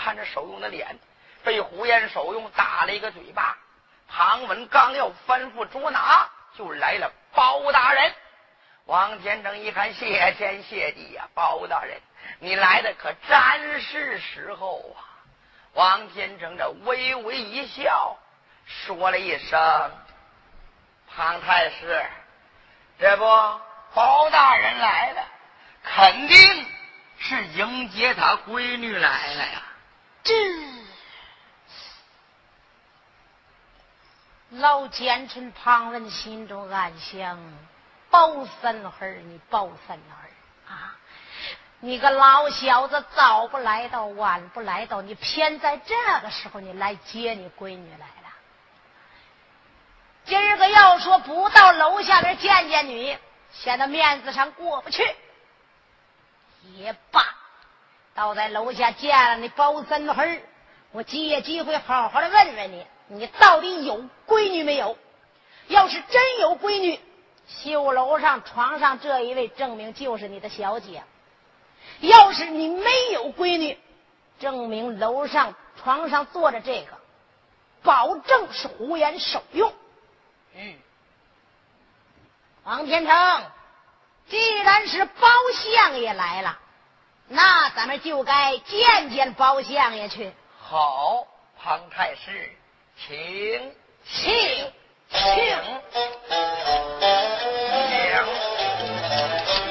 看着守用的脸。被胡延守用打了一个嘴巴，庞文刚要吩咐捉拿，就来了包大人。王天正一看，谢天谢地呀，包大人，你来的可真是时候啊！王天正这微微一笑，说了一声：“庞太师，这不包大人来了，肯定是迎接他闺女来了呀。”这。老奸臣庞文心中暗想：包三儿，你包三儿啊！你个老小子，早不来到，晚不来到，你偏在这个时候你来接你闺女来了。今儿个要说不到楼下边见见你，显得面子上过不去。也罢，倒在楼下见了你包三儿，我借机会好好的问问你。你到底有闺女没有？要是真有闺女，绣楼上床上这一位证明就是你的小姐；要是你没有闺女，证明楼上床上坐着这个，保证是胡言守用。嗯，王天成，既然是包相爷来了，那咱们就该见见包相爷去。好，庞太师。请，请，请，请。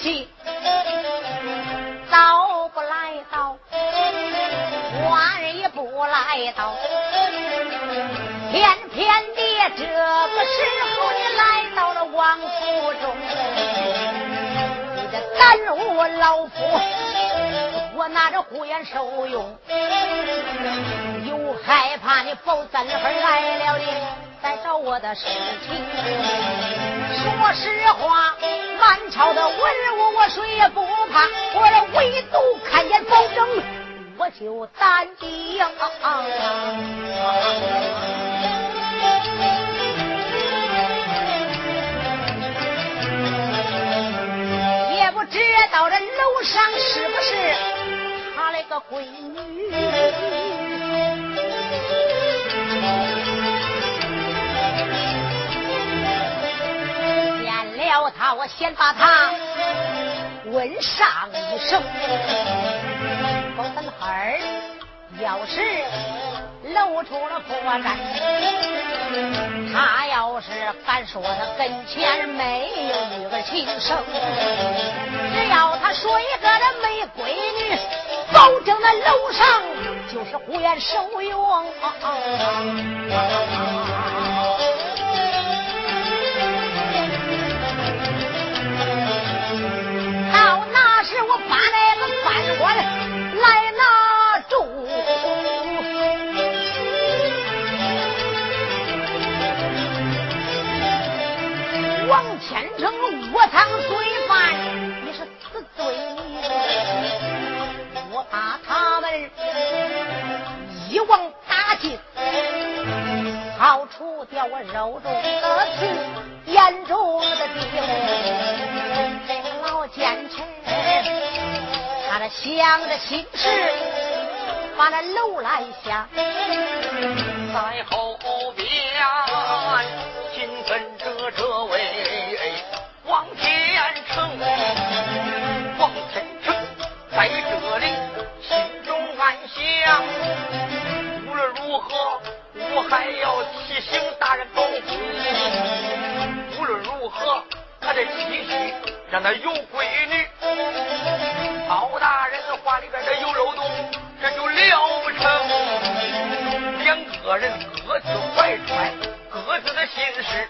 东西，早不来到，晚也不来到，偏偏的这个时候你来到了王府中，你这耽误我老夫，我拿着护眼受用，又害怕你包三分来了的。在找我的事情，说实话，满朝的文武我谁也不怕，我唯独看见保证，我就担定。也不知道这楼上是不是他那个闺女。了他，我先把他问上一声。包三孩儿要是露出了破绽，他要是敢说他跟前没有女儿亲生，只要他说一个人没闺女，保证那楼上就是胡言受用。揉中的刺，眼中的钉。这个老奸臣，他这想着心事，把那楼来下，在后边紧跟着这位王天成，王天成在这里心中暗想，无论如何，我还要让他有闺女。包大人话里边的有漏洞，这就了不成。两个人各自怀揣各自的心事，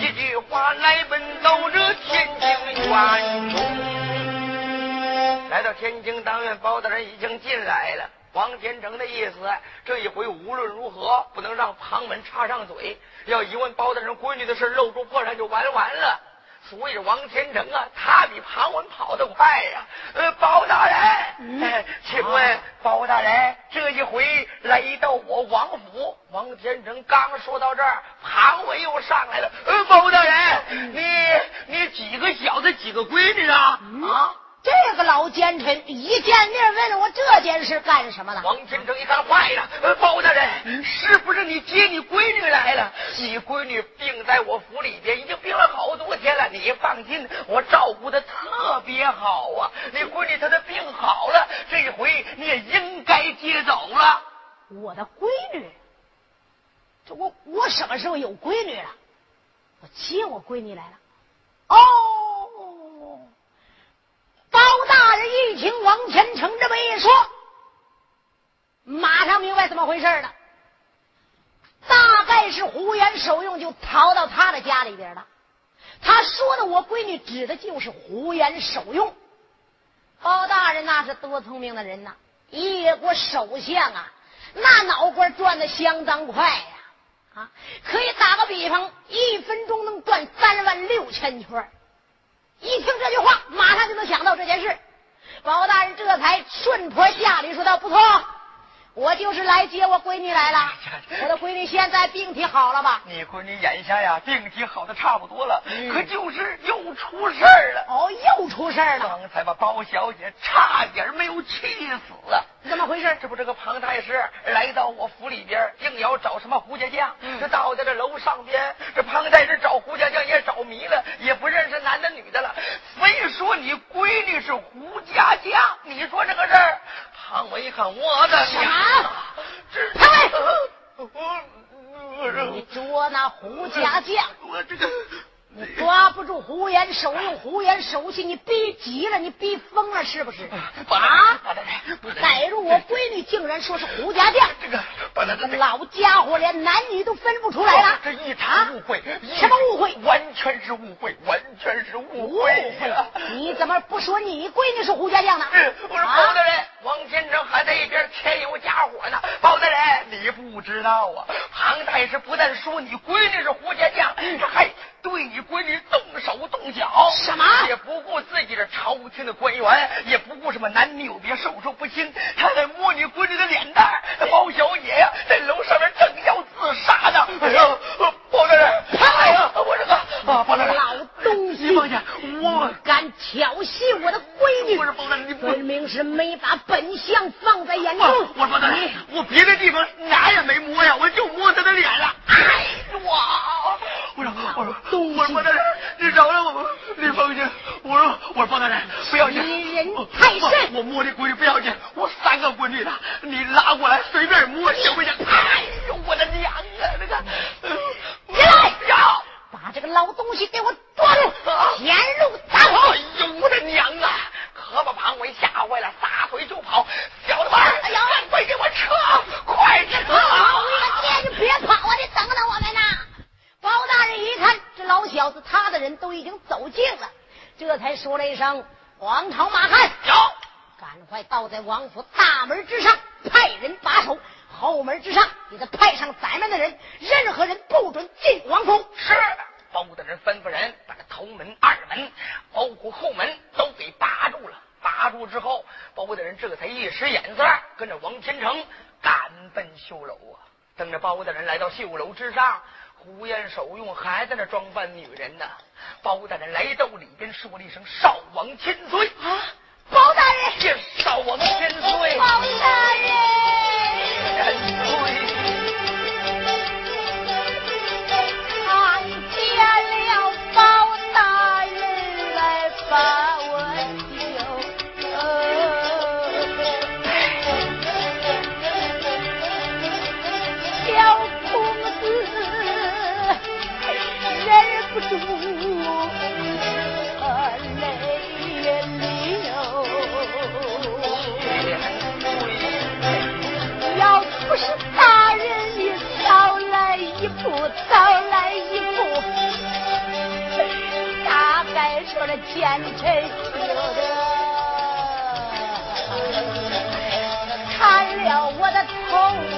一句话来奔到这天津院中。来到天津当院，包大人已经进来了。王天成的意思，这一回无论如何不能让旁门插上嘴，要一问包大人闺女的事，露出破绽就完完了。所以王天成啊，他比庞文跑得快呀、呃，包大人，嗯请问包大人，这一回来到我王府，王天成刚说到这儿，庞文又上来了。呃，包大人，你你几个小子，几个闺女啊？啊？这个老奸臣一见面问我这件事干什么了？王天成一看坏了，呃，包大人，是不是你接你闺女来了？你闺女病在我府里边，天了。你放心，我照顾的特别好啊。你闺女她的病好了，这回你也应该接走了。我的闺女，这我我什么时候有闺女了？我接我闺女来了。哦，包大人一听王天成这么一说，马上明白怎么回事了。大概是胡言受用，就逃到他的家里边了。他说的我闺女指的就是胡言受用。包大人那是多聪明的人呐！一国首相啊，那脑瓜转的相当快呀！啊，可以打个比方，一分钟能转三万六千圈。一听这句话，马上就能想到这件事。包大人这才顺坡下驴，说道：“不错，我就是来接我闺女来了。我的闺女现在病体好了吧？你闺女眼下呀，病体好的差不多了，可就是又出事儿了。哦，又出事儿了，刚才把包小姐差点没有气死啊！怎么回事？这不，这个庞太师来到我府里边，硬要找什么胡家将。这到在这楼上边，这庞太师找胡家将也找迷了，也不认识男的女的了。非说你闺女是胡家将，你说这个事儿，庞伟一看，我的娘！这你捉那胡家将，我这个你抓不住胡言手用，胡言手气，你逼急了，你逼疯了是不是？啊！你逮住我闺女，竟然说是胡家将，这个把他这老家伙连男女都分不出来了。这一场误会，什么误会？完全是误会，完全是误误会！你怎么不说你闺女是胡家将呢？嗯我说包啊大人，王先生还在一边添油加火呢。包大人，你不知道啊，庞太师不但说你闺女是胡家将，这还对你闺女动手动脚。什么也不顾自己是朝廷的官员，也不顾什么男女有别、授受不亲，他在摸你闺女的脸蛋包小姐呀，在楼上面正要自杀呢。哎呀，包大人，哎呀，我这个啊，包大人，老东西，放下我。敢挑衅我的闺女不是包大人，你不分明是没把本相放在眼中。我我说的，我别的地方哪也没摸呀，我就摸她的脸了。哎呦！我说我说东我说包大人，你饶了我吧，你放心。我说我说包大人，不要紧，你人太甚我我摸你闺女不要紧，我三三个闺女呢，你拉过来随便摸行不行？哎呦，我的娘啊！那个，你来呀，把这个老东西给我抓住，天路打跑！哎呦，我的娘啊！可把庞伟吓坏了，撒腿就跑。小子们，哎呀，快给我撤！快撤！你别跑啊！你等等我们呐！包大人一看，这老小子他的人都已经走近了，这才说了一声：“王朝马汉，有，赶快倒在王府大门之上，派人把守；后门之上，你再派上咱们的人，任何人不准进王府。”是。包大人吩咐人把这头门、二门，包括后门都给把住了。把住之后，包大人这才一使眼色，跟着王天成赶奔绣楼啊。等着包大人来到绣楼之上，胡言守用还在那装扮女人呢。包大人来到里边，说了一声：“少王千岁啊！”包大人，少王千岁，包大人，千岁。到来一步，大概说了奸臣有的砍了我的头。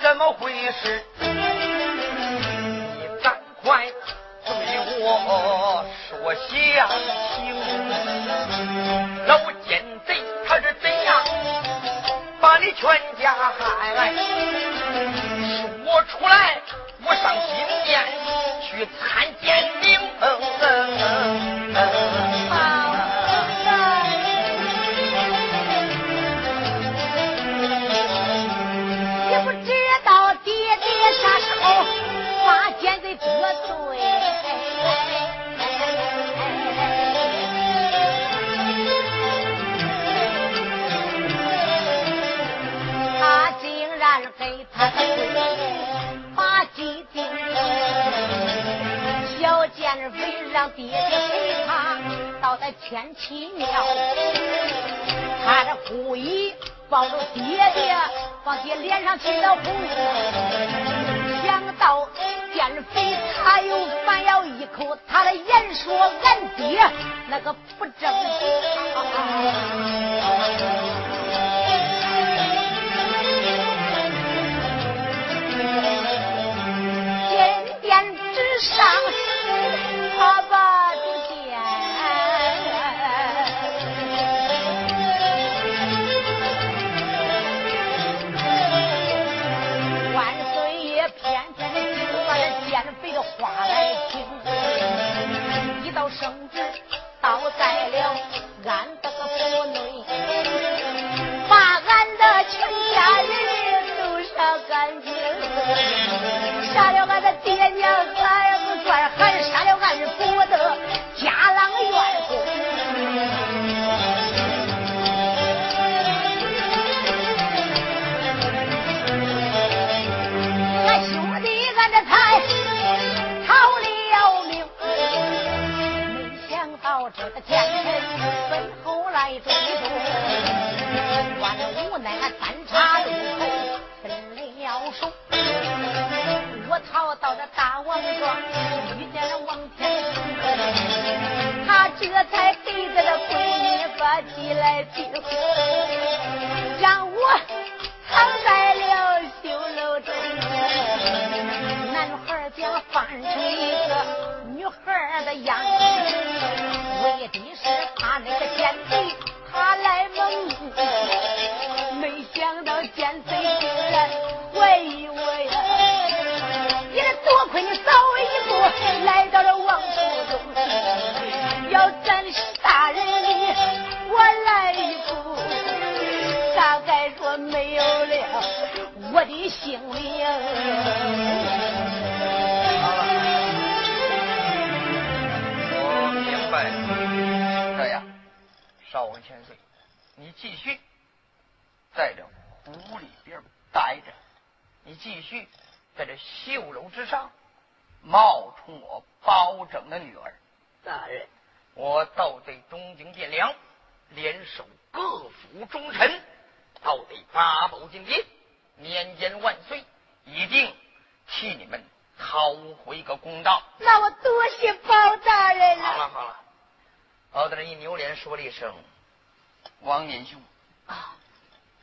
怎么回事？你赶快对我说详情老奸贼他是怎样把你全家害说出来我上金殿去参见您让爹爹陪他到那天齐庙，他这故意抱着爹爹，往爹脸上亲了红。想到奸匪，他又反咬一口，他的言说俺爹那个不争。倒在了俺的个府内，把俺的全家人都杀干净，杀了俺的爹娘。起来救，让你继续在这湖里边待着，你继续在这绣楼之上冒充我包拯的女儿。大人，我倒得东京汴梁，联手各府忠臣，倒对八宝金殿，年间万岁，一定替你们讨回个公道。那我多谢包大人了。好了好了，包大人一扭脸说了一声：“王年兄，啊，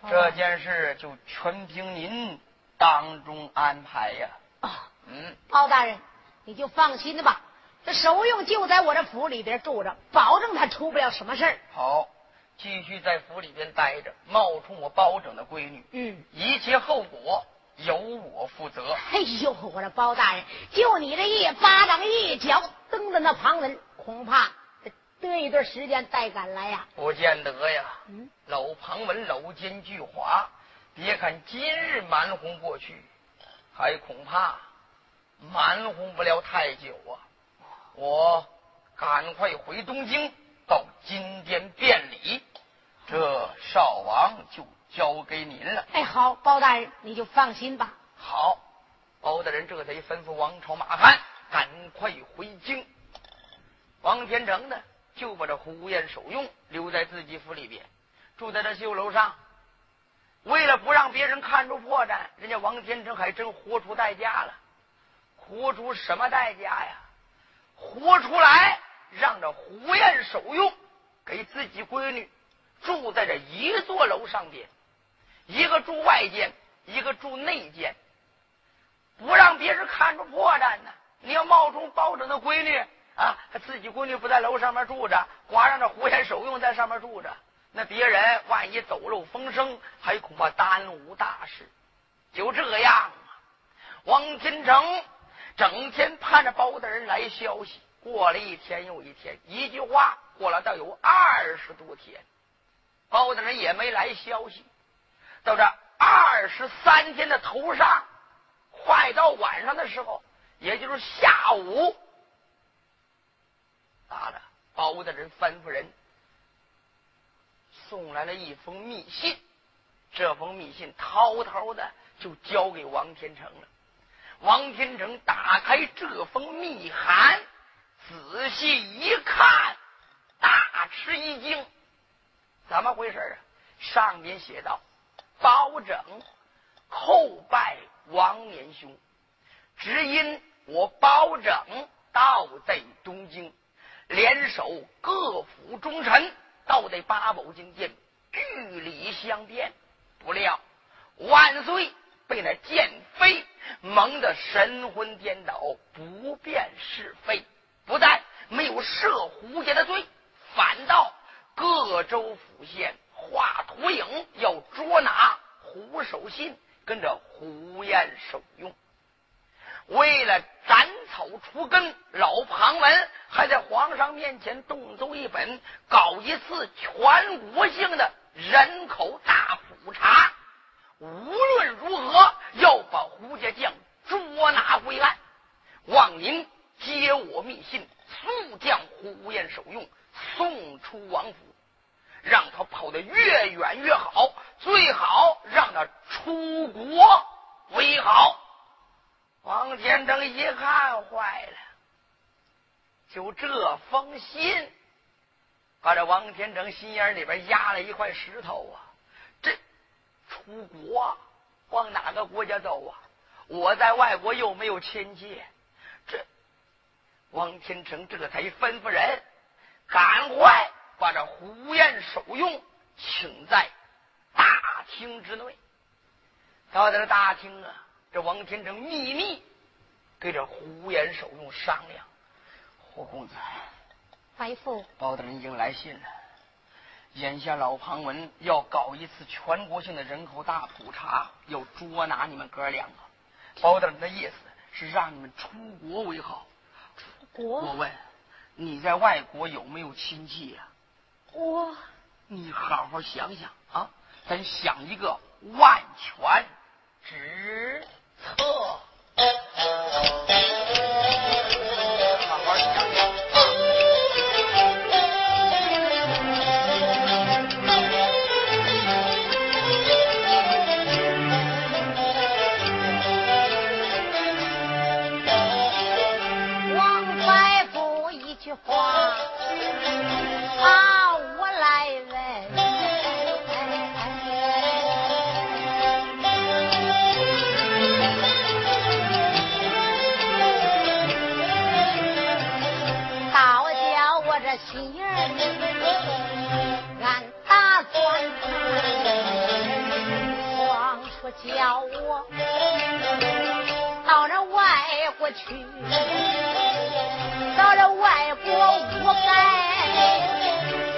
这件事就全凭您当中安排呀。啊，”嗯，包大人，你就放心的吧。这守用就在我这府里边住着，保证他出不了什么事儿。好，继续在府里边待着，冒充我包拯的闺女，嗯，一切后果由我负责。哎呦，我这包大人，就你这一巴掌一脚蹬的那旁人，恐怕得一段时间再赶来呀。不见得呀。嗯，老庞文老奸巨猾，别看今日瞒哄过去，还恐怕瞒哄不了太久啊。我赶快回东京，到金殿辩理，这少王就交给您了。哎，好，包大人，你就放心吧。好，包大人这才吩咐王朝马汉赶快回京。王天成呢，就把这胡彦守用留在自己府里边，住在这绣楼上。为了不让别人看出破绽，人家王天成还真活出代价了。活出什么代价呀？活出来让这胡彦守用给自己闺女住在这一座楼上边，一个住外间，一个住内间。不让别人看出破绽呢。你要冒充包拯的闺女啊，自己闺女不在楼上面住着，光让这狐仙守用在上面住着，那别人万一走漏风声，还恐怕耽误大事。就这样啊，王天成整天盼着包大人来消息。过了一天又一天，一句话过了倒有二十多天，包大人也没来消息。到这二十三天的头上。快到晚上的时候，也就是下午，咋的？包大人吩咐人送来了一封密信，这封密信滔滔的就交给王天成了。王天成打开这封密函，仔细一看，大吃一惊，怎么回事啊？上面写道：“包拯叩拜。”王年兄，只因我包拯到在东京，联手各府忠臣，到得八宝金殿据理相辩，不料万岁被那剑飞蒙得神魂颠倒，不辨是非，不但没有赦胡家的罪，反倒各州府县画图影要捉拿胡守信。跟着胡彦守用，为了斩草除根，老庞文还在皇上面前动奏一本，搞一次全国性的人口大普查。无论如何要把胡家将捉拿归案，望您接我密信，速将胡无艳手用送出王府，让他跑得越远越好，最好让他出国为好。王天成一看，坏了，就这封信，把这王天成心眼里边压了一块石头啊！这出国往哪个国家走啊？我在外国又没有亲戚，这王天成这才吩咐人，赶快把这胡彦守用请在大厅之内。到这大厅啊，这王天成秘密给这胡延守用商量：“胡公子，白父，包大人已经来信了。眼下老庞文要搞一次全国性的人口大普查，要捉拿你们哥两个。”包大人的意思是让你们出国为好。出国？我问，你在外国有没有亲戚呀？我，你好好想想啊，咱想一个万全之 Oh. 叫我到那外国去，到了外国我该。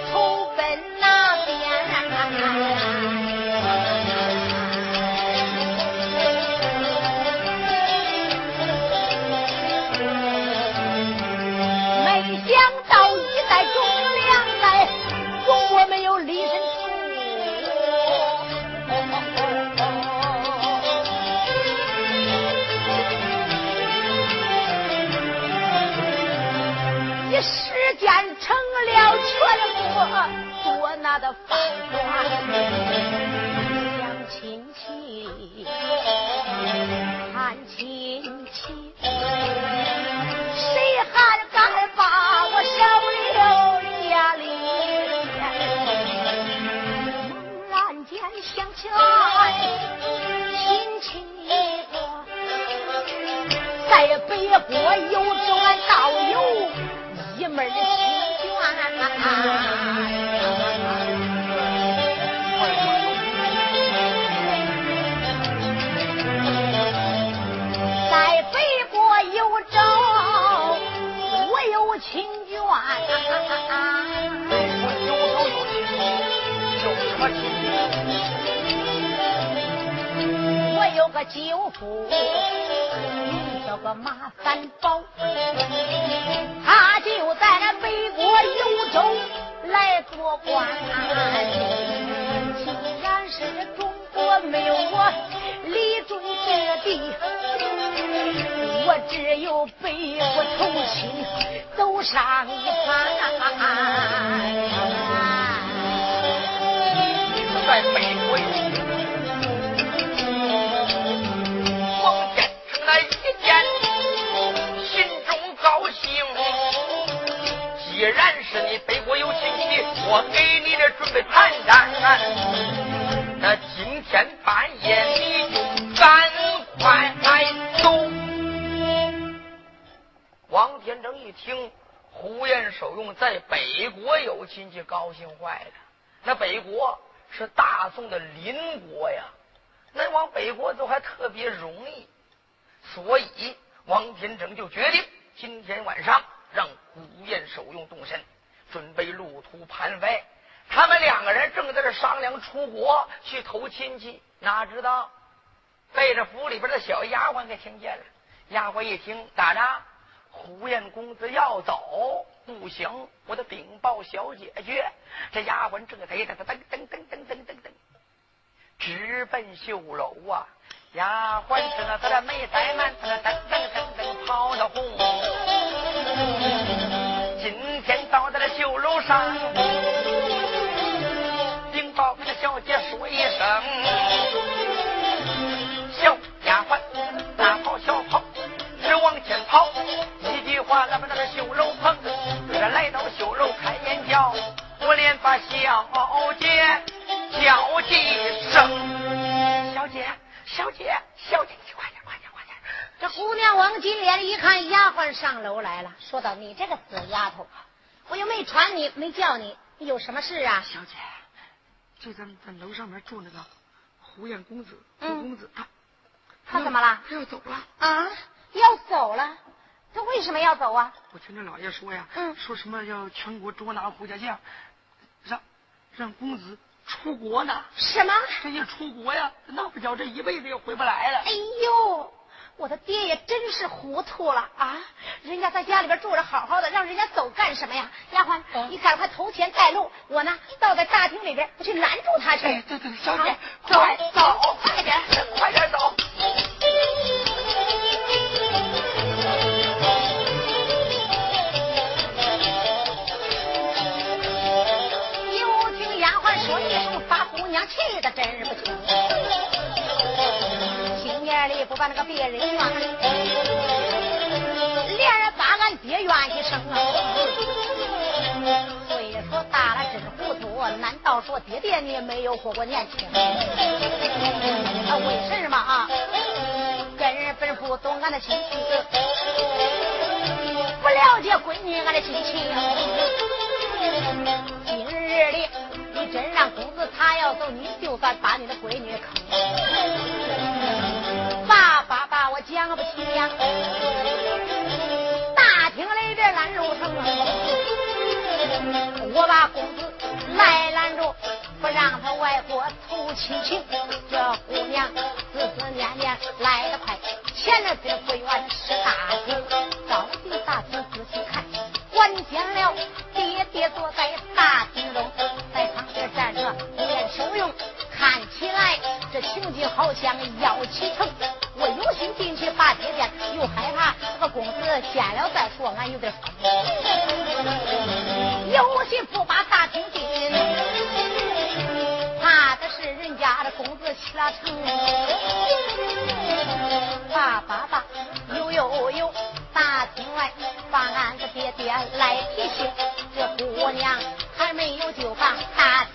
胡延守用在北国有亲戚，高兴坏了。那北国是大宋的邻国呀，那往北国走还特别容易，所以王天成就决定今天晚上。让胡彦守用动身，准备路途盘外。他们两个人正在这商量出国去投亲戚，哪知道被这府里边的小丫鬟给听见了。丫鬟一听，咋着？胡燕公子要走？不行，我得禀报小姐姐。这丫鬟正在噔噔噔噔噔噔噔噔噔，直奔绣楼啊！丫鬟是那在那没怠慢，噔噔噔噔噔跑到红。今天到的了绣楼上，禀报给小姐说一声，小丫鬟大跑小跑，直往前跑，话咱们那个绣楼棚，这来到绣楼开眼角，我连把小姐叫几声，小姐，小姐，小姐，你快点，快点，快点！这姑娘王金莲一看丫鬟上楼来了，说道：“你这个死丫头，我又没传你，没叫你，有什么事啊？”小姐，就咱们咱楼上面住那个胡彦公子，胡公子他他怎么了？他要走了。啊，要走了？他为什么要走啊？我听这老爷说呀，嗯说什么要全国捉拿胡家将，让让公子出国呢。什么？这一出国呀，那不叫这一辈子也回不来了。哎呦，我的爹也真是糊涂了啊！人家在家里边住着好好的，让人家走干什么呀？丫鬟，嗯你赶快头前带路，我呢倒在大厅里边，我去拦住他去。哎，对对，小姐走走，快点快点走。气的真是不轻。心眼里不把那个别人怨，连人把俺爹怨一声啊。虽说大了真是糊涂，难道说爹爹你没有活过年轻？啊，为什么啊？根本不懂俺的心思，不了解闺女俺的心情。真让公子他要走，你就算把你的闺女坑。爸爸把我讲不清呀，大厅里边拦路城，我把公子来拦住，不让他外国投亲情。这姑娘思思念念来得快，前了边不远是大厅，到底大厅仔细看，关见了爹爹坐在大厅中，在站着练手用，看起来这情景好像要启程。我有心进去把爹见，又害怕这个公子见了再说，俺有点慌。有心不把大厅进，怕的是人家的公子起了城。爸爸爸，有有有，大厅外把俺的爹爹来提醒，这姑娘还没有就把大厅进，大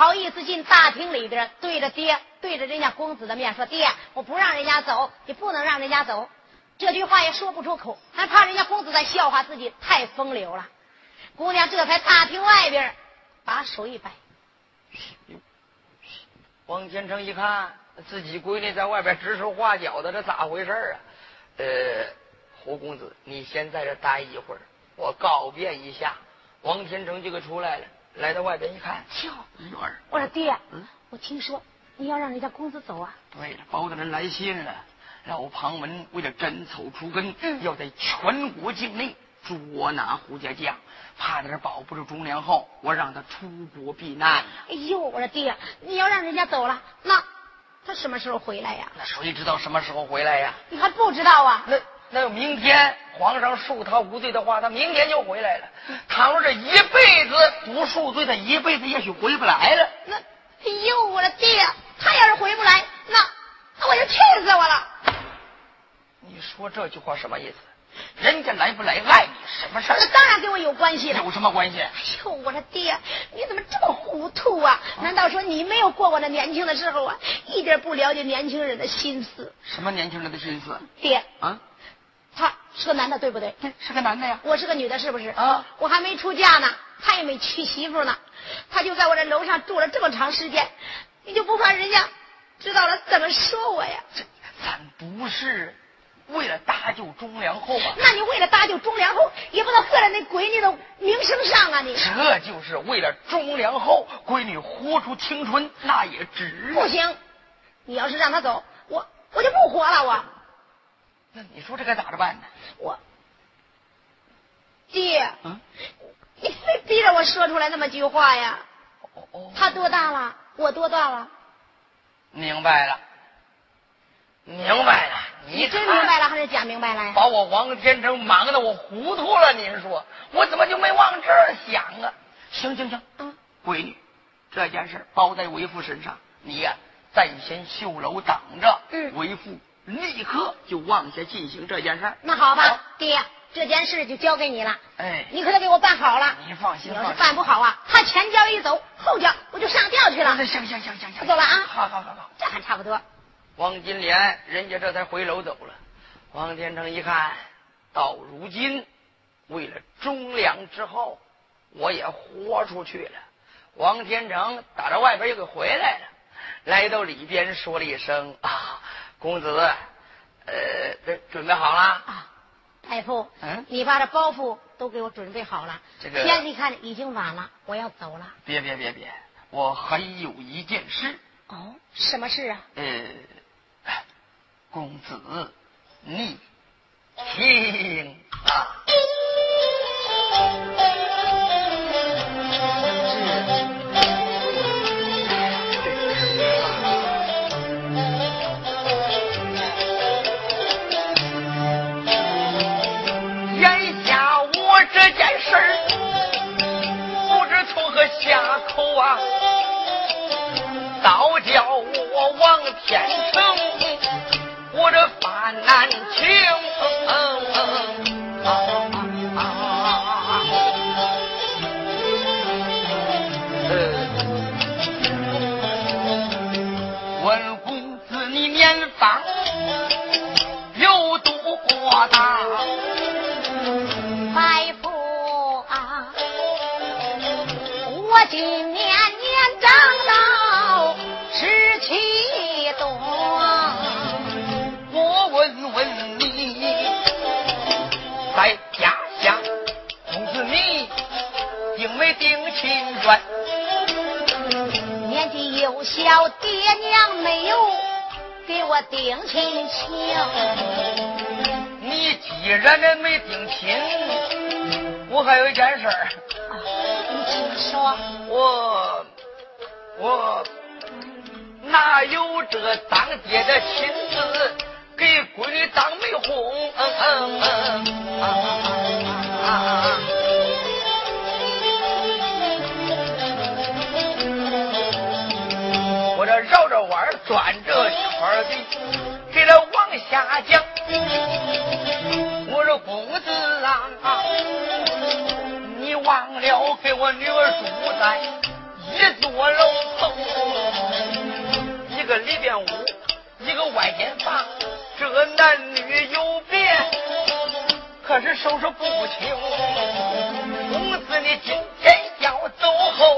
好意思进大厅里边，对着爹，对着人家公子的面说：“爹，我不让人家走，你不能让人家走。”这句话也说不出口，还怕人家公子在笑话自己太风流了。姑娘这才大厅外边把手一摆，王天成一看自己闺女在外边指手画脚的，这咋回事啊？呃，胡公子，你先在这待一会儿，我告别一下。王天成就给出来了，来到外边一看，瞧，女儿，我说爹，嗯我听说你要让人家公子走啊？对了，包大人来信了，老庞文为了斩草除根，嗯要在全国境内捉拿胡家将，怕他保不住忠良后，我让他出国避难。哎呦，我说爹，你要让人家走了，那他什么时候回来呀？那谁知道什么时候回来呀？你还不知道啊？那那明天皇上恕他无罪的话，他明天就回来了。倘若这一辈子不恕罪，他一辈子也许回不来了。那，哎呦，我的爹，他要是回不来，那那我就气死我了。你说这句话什么意思？人家来不来碍你什么事儿那？当然跟我有关系了。有什么关系？哎呦，我的爹，你怎么这么糊涂啊？难道说你没有过我那年轻的时候啊？一点不了解年轻人的心思。什么年轻人的心思爹，啊？他是个男的，对不对？是个男的呀。我是个女的，是不是？啊我还没出嫁呢，他也没娶媳妇呢，他就在我这楼上住了这么长时间，你就不怕人家知道了怎么说我呀？这咱不是为了搭救忠良后吧？那你为了搭救忠良后，也不能坏了那闺女的名声上啊！你这就是为了忠良后闺女活出青春，那也值。不行，你要是让他走，我我就不活了，我那你说这该咋着办呢？我爹，嗯，你非逼着我说出来那么句话呀？哦哦，他多大了？我多大了？明白了，明白了。你真明白了还是假明白了？把我王天成忙的我糊涂了，您说我怎么就没往这儿想啊？行行行，嗯，闺女，这件事包在为父身上，你呀在先绣楼等着，嗯，为父立刻就往下进行这件事。那好吧，爹，这件事就交给你了。哎，你可得给我办好了。你放心，要是办不好啊，他前脚一走，后脚我就上吊去了。行行行行行，走了啊！好好好好，这还差不多。王金莲，人家这才回楼走了。王天成一看，到如今为了忠良之后，我也豁出去了。王天成打着外边又给回来了，来到里边说了一声：“啊，公子，呃，这准备好了啊？”大夫，嗯，你把这包袱都给我准备好了。这个天你看已经晚了，我要走了。别别别别，我还有一件事。哦，什么事啊？呃，公子，你听啊。天成，我这犯难情。年纪幼小，爹娘没有给我定亲情。你既然没定亲，我还有一件事。你请说。我我哪有这当爹的亲自给闺女当媒红？嗯嗯嗯绕着弯转着圈的给他往下讲。我说公子啊，你忘了给我女儿住在一座楼头，一个里边屋，一个外间房，这男女有别，可是收拾不清。公子你今天要走后，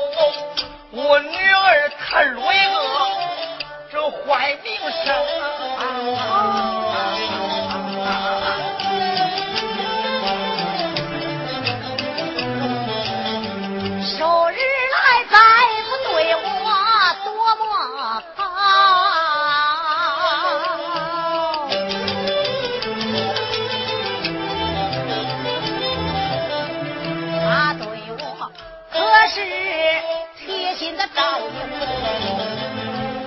我女儿她落一个这坏名声。收日来再不对我多么好，他对我可是贴心的照应。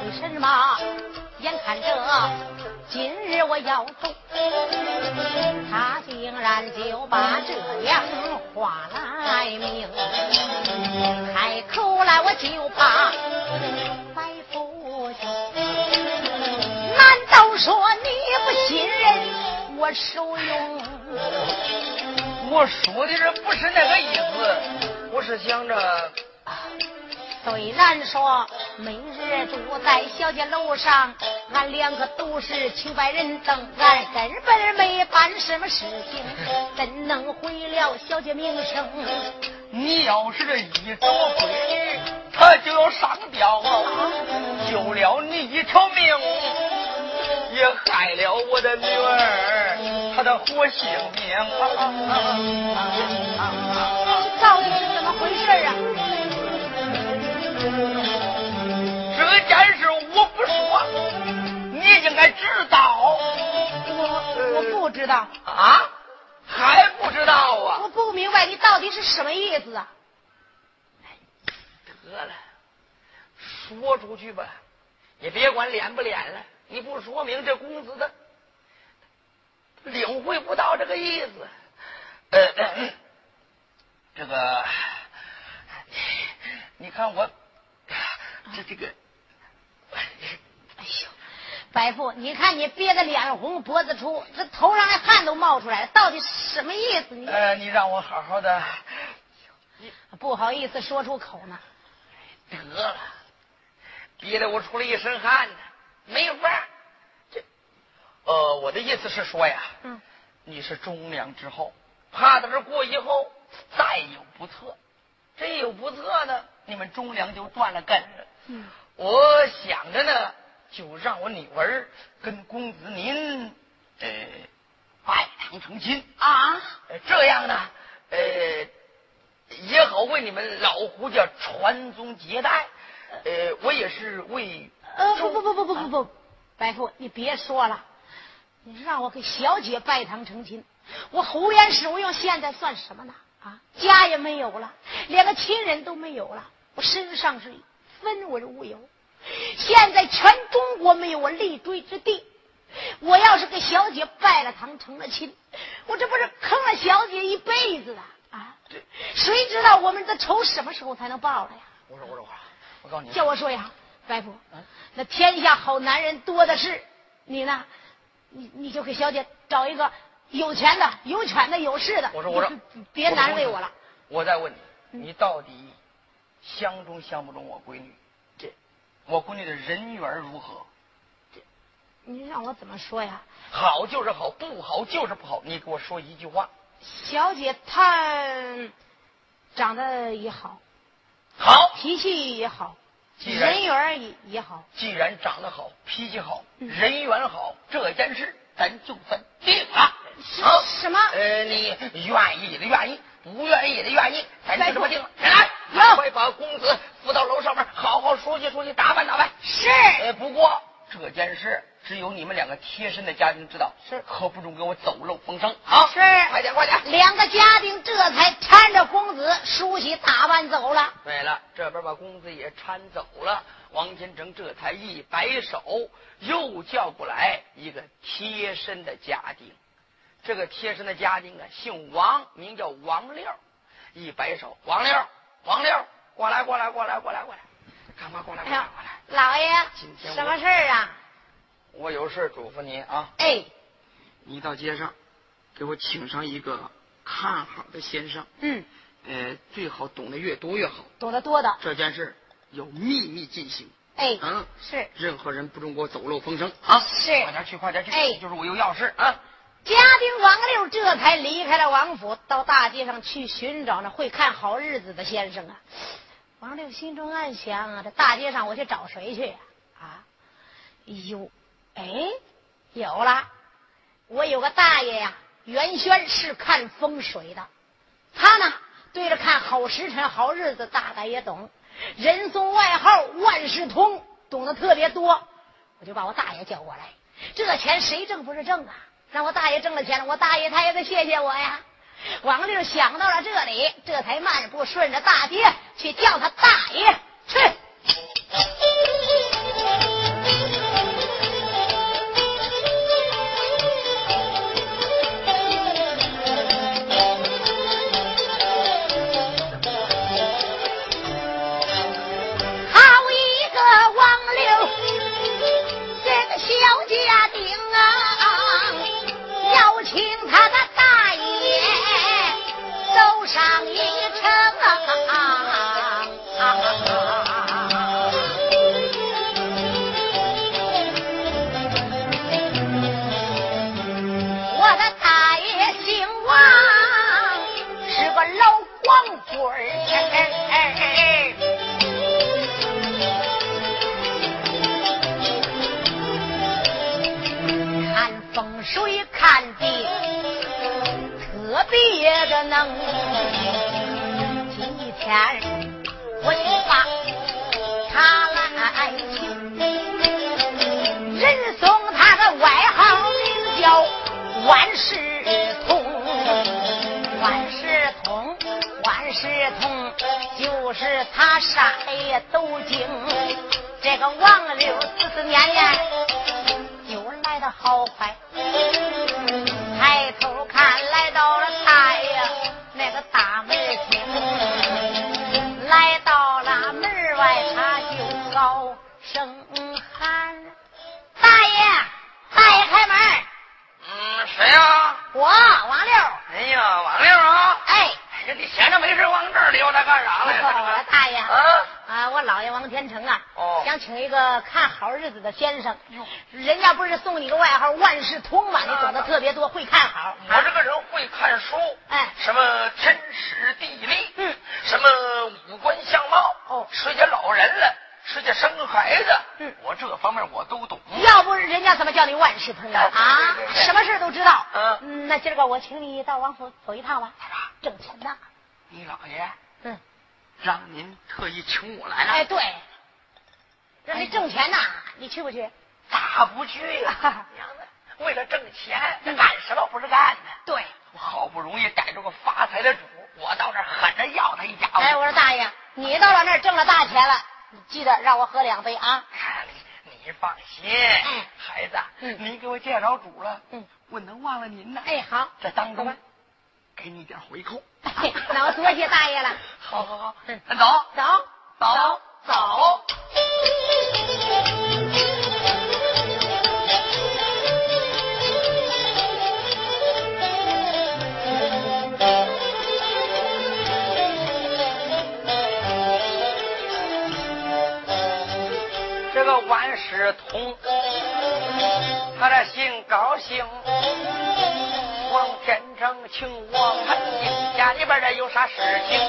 为什么？眼看着今日我要走，他竟然就把这样话来明，开口来我就怕白夫妻。难道说你不信任我手用？我说的这不是那个意思，我是想着，虽然说每日住在小姐楼上，俺两个都是清白人等，俺根本没办什么事情，怎能毁了小姐名声？你要是这一走闺女，她就要上吊啊！救了你一条命，也害了我的女儿她的活性命啊！这到底是怎么回事啊？这件事我不说，你应该知道我我不知道，啊？还不知道啊？我不明白你到底是什么意思啊？得了，说出去吧，也别管脸不脸了。你不说明这公子的，领会不到这个意思。呃，这个，你看我，这这个，哎呦，白富，你看你憋得脸红脖子粗，这头上的汗都冒出来了，到底什么意思？你呃，你让我好好的，不好意思说出口呢。得了，憋得我出了一身汗呢，没法这，呃，我的意思是说呀，嗯，你是忠良之后，怕的是过以后再有不测，这有不测呢，你们忠良就断了根了。嗯，我想着呢，就让我女儿跟公子您，呃，拜堂成亲啊，呃这样呢，呃，也好为你们老胡家传宗接代。呃，我也是为呃，不不不不不不不，白富，你别说了，你让我给小姐拜堂成亲，我胡言守用，现在算什么呢？啊，家也没有了，连个亲人都没有了，我身上是分文无有，现在全中国没有我立锥之地。我要是给小姐拜了堂成了亲，我这不是坑了小姐一辈子啊！啊，谁知道我们的仇什么时候才能报了呀？我说我说我说，我告诉你，叫我说呀，白婆嗯，那天下好男人多的是，你呢？你你就给小姐找一个有钱的、有权的、有势的。我说我说别难为我了。我再问你，嗯你到底相中相不中我闺女？这我闺女的人缘如何？这你让我怎么说呀？好就是好，不好就是不好。你给我说一句话。小姐她长得也好，好，脾气也好，既然人缘也也好。既然长得好，脾气好，嗯人缘好，这件事咱就算定了。是啊什么呃，你愿意的愿意，不愿意的愿意，咱就这么定了。来快把公子扶到楼上面，好好梳洗梳洗，打扮打扮。是哎，不过这件事只有你们两个贴身的家丁知道，是可不准给我走漏风声好！是快点快点。两个家丁这才搀着公子梳洗打扮走了。对了，这边把公子也搀走了，王金成这才一摆手，又叫过来一个贴身的家丁。这个贴身的家丁啊，姓王，名叫王六。一摆手，王六，王六，过来，过来，过来，过来，过来，干嘛？过来，哎过来，呀过来。，老爷今天，什么事儿啊？我有事嘱咐您啊，哎，你到街上给我请上一个看好的先生，嗯，呃，最好懂得越多越好。懂得多的。这件事有秘密进行。哎，嗯，是任何人不准给我走漏风声啊！是快点去，快点去！哎就是我有要事啊！家丁王六这才离开了王府，到大街上去寻找那会看好日子的先生啊。王六心中暗想啊，这大街上我去找谁去、啊？哎呦，哎，有了，我有个大爷呀、袁轩是看风水的，他呢对着看好时辰、好日子大概也懂，人送外号万事通，懂得特别多。我就把我大爷叫过来，这钱谁挣不是挣啊？让我大爷挣了钱了，我大爷他也得谢谢我呀。王六想到了这里，这才漫步顺着大街去叫他大爷去。能。今天我就把他来请，人送他的外号名叫万事通，万事通，万事通，就是他啥也都精。这个王六思思念念。就来的好快，干啥来了？大爷啊啊！我姥爷王天成啊，哦，想请一个看好日子的先生。人家不是送你个外号万事通嘛？你懂得特别多，会看好。我这个人会看书，哎，什么天时地利，嗯，什么五官相貌，哦，谁家老人了，谁家生孩子，嗯，我这方面我都懂。要不人家怎么叫你万事通啊？啊，什么事都知道。嗯，那今儿个我请你到王府走一趟吧。挣钱呢。你姥爷，嗯，让您特意请我来了。哎，对，让你挣钱呐，你去不去？咋不去呀？娘的，为了挣钱，干什么不是干呢？对，我好不容易逮着个发财的主，我到那儿狠着要他一家伙。哎，我说大爷，你到了那儿挣了大钱了，你记得让我喝两杯啊。你你放心，嗯孩子，嗯，您给我介绍主了，嗯，我能忘了您呢？哎，好，这当中给你点回扣。那我多谢大爷了。好好好，走走走走。这个万事通，他这心高兴。王天成请我看进家里边这有啥事情？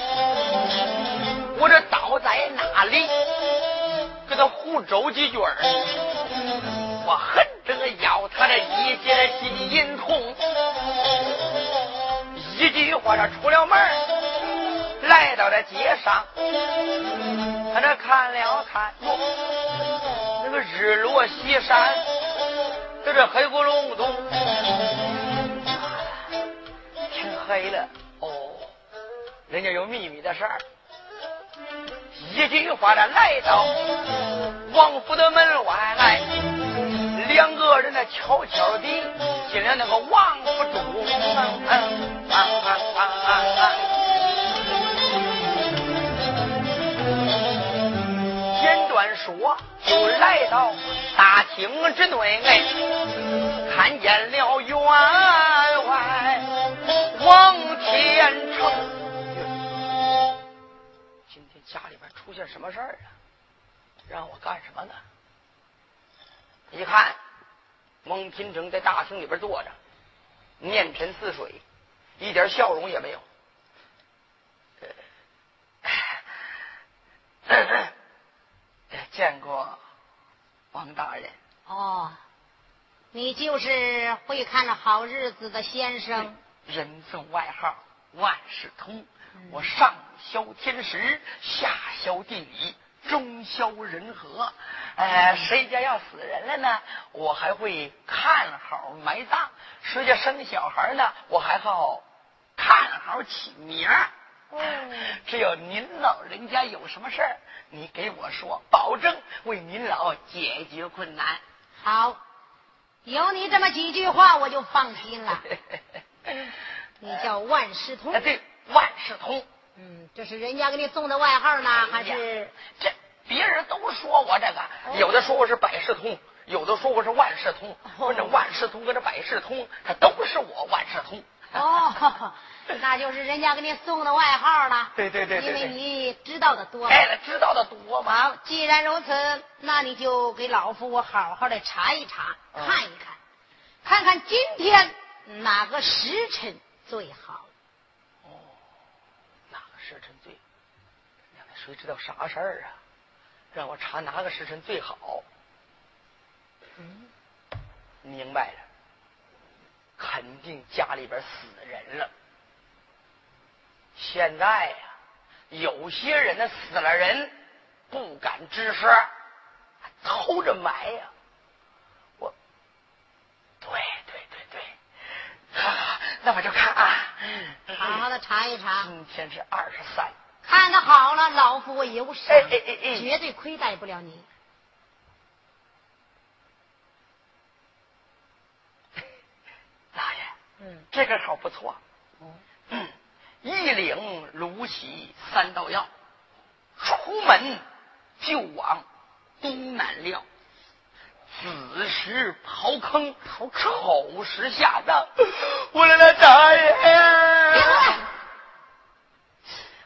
我这刀在哪里？给他胡诌几句儿。我恨这个要他这一截的金银铜。一句话这出了门来到了街上，他这看了看，哟，那个日落西山，在这黑咕隆咚。天黑了哦，人家有秘密的事儿。一句话的来到王府的门外来，两个人呢悄悄地进了那个王府中。说，就来到大厅之内，哎看见了员外。王天成，今天家里边出现什么事儿啊？让我干什么呢？一看，王天成在大厅里边坐着，面沉似水，一点笑容也没有。见过王大人哦，你就是会看好日子的先生。人送外号万事通，我上消天时，下消地理，中消人和。呃，谁家要死人了呢？我还会看好埋葬；谁家生小孩呢？我还好看好起名。只要您老人家有什么事儿，你给我说，保证为您老解决困难。好，有你这么几句话，我就放心了。你叫万事通？对，万事通。嗯，这是人家给你送的外号呢，还是这别人都说我这个，有的说我是百事通，有的说我是万事通。我这万事通跟这百事通，它都是我万事通。哦，那就是人家给你送的外号了。对对对对，因为你知道的多。哎，知道的多嘛。好，既然如此，那你就给老夫我好好的查一查，看一看，看看今天哪个时辰。最好哦，哪个时辰最？谁知道啥事儿啊？让我查哪个时辰最好？嗯，明白了，肯定家里边死人了。现在呀，有些人呢死了人不敢吱声，偷着埋呀。我，对对对对，啊。那我就看啊，好好的查一查。今天是二十三，看的好了，老夫我有赏，哎哎哎哎，绝对亏待不了你。老爷，嗯，这个好不错。嗯，一领芦席三道药，出门就往东南撂。子时刨坑，丑时下葬。我来了，大爷！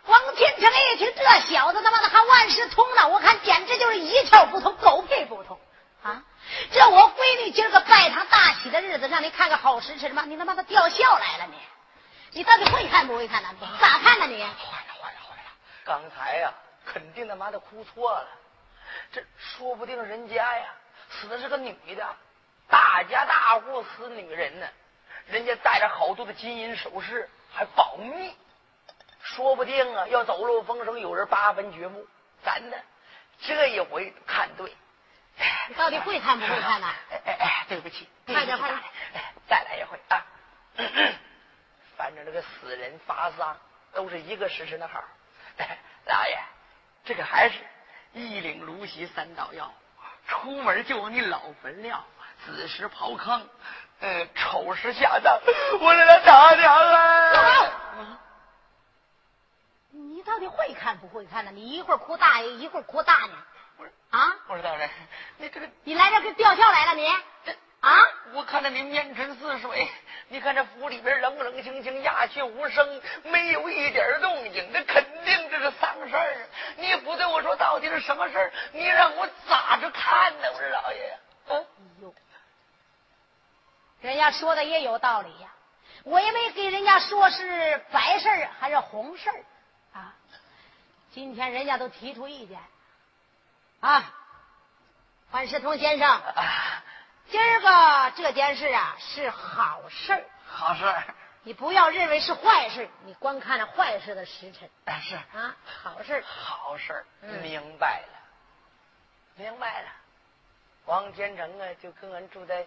王天成一听，这小子他妈的还万事通呢，我看简直就是一窍不通，狗屁不通啊！这我闺女今儿个拜堂大喜的日子，让你看个好时辰吗？你他妈的吊孝来了你！你到底会看不会看呢？咋看呢你？坏了坏了坏了！刚才呀，肯定他妈的哭错了。这说不定人家呀死的是个女的，大家大户死女人呢，人家带着好多的金银首饰，还保密。说不定啊，要走漏风声，有人八分掘墓。咱呢，这一回看对。你到底会看不会看呢？哎哎哎，对不起，快点快点，再来一回啊！反正这个死人发丧都是一个时辰的号。老爷，这个还是一领芦席三道药，出门就往你老坟撂，子时刨坑，呃，丑时下葬。我来了，大娘啊！你到底会看不会看呢？你一会儿哭大爷，一会儿哭大娘。不是啊？不是大人，你这个你来这跟吊孝来了？你这啊？我看着你面沉似水，你看这府里边冷冷清清，鸦雀无声，没有一点动静，这肯定这是丧事儿。你也不对我说到底是什么事儿？你让我咋着看呢？我说老爷，哎呦，人家说的也有道理呀，我也没给人家说是白事儿还是红事儿。啊，今天人家都提出意见，啊，范世通先生，今儿个这件事啊是好事儿好事儿你不要认为是坏事，你光看了坏事的时辰。是啊，好事好事明白了，明白了。王天成啊，就跟俺住在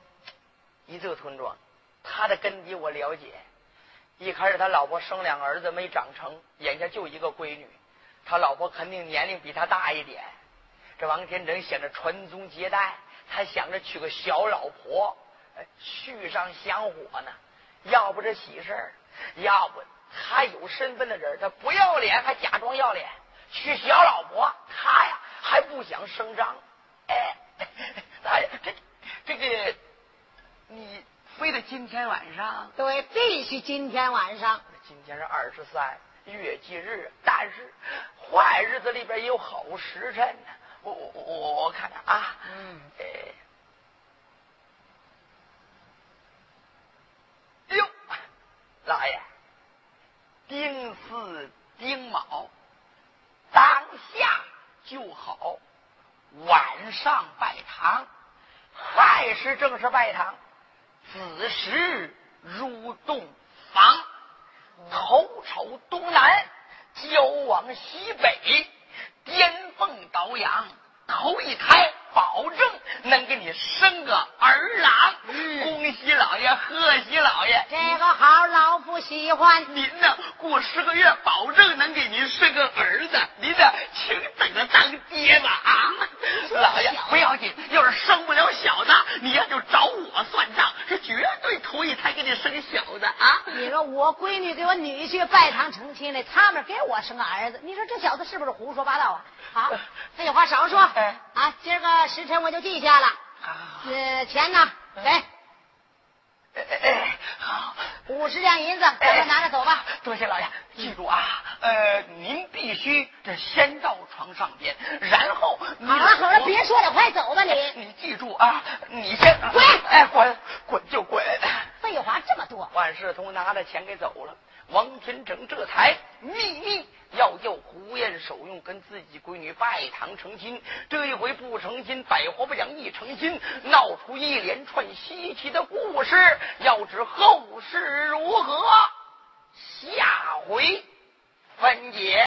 一座村庄，他的根底我了解。一开始他老婆生两个儿子没长成，眼下就一个闺女，他老婆肯定年龄比他大一点。这王天成想着传宗接代，他想着娶个小老婆，续上香火呢。要不这喜事儿，要不他有身份的人，他不要脸还假装要脸，娶小老婆，他呀还不想声张。哎，哎，这这个你。非得今天晚上？对，必须今天晚上。今天是二十三，月忌日，但是坏日子里边也有好时辰呢。我我我我看看啊，嗯，哎，哟，老爷，丁巳丁卯，当下就好，晚上拜堂，亥时正是拜堂。子时入洞房，头朝东南，脚往西北，巅峰倒仰，头一抬。保证能给你生个儿郎，恭喜老爷，贺喜老爷！这个好，老夫喜欢。您呢，过十个月，保证能给您生个儿子。您呢，请等着当爹吧啊！老爷不要紧，要是生不了小子，你呀就找我算账，是绝对头一胎给你生小子啊！你说我闺女给我女婿拜堂成亲了，他们给我生个儿子，你说这小子是不是胡说八道啊？好，废话少说，啊，今儿个时辰我就记下了。呃，钱呢？给。哎哎好，五十两银子，咱们拿着走吧。多谢老爷，记住啊，呃，您必须这先到床上边，然后。好了好了，别说了，快走吧你。你记住啊，你先滚，哎，滚滚就滚。废话这么多。万事通拿着钱给走了，王天成这才秘密。要叫胡彦守用跟自己闺女拜堂成亲，这一回不成亲，百活不讲；一成亲，闹出一连串稀奇的故事。要知后事如何，下回分解。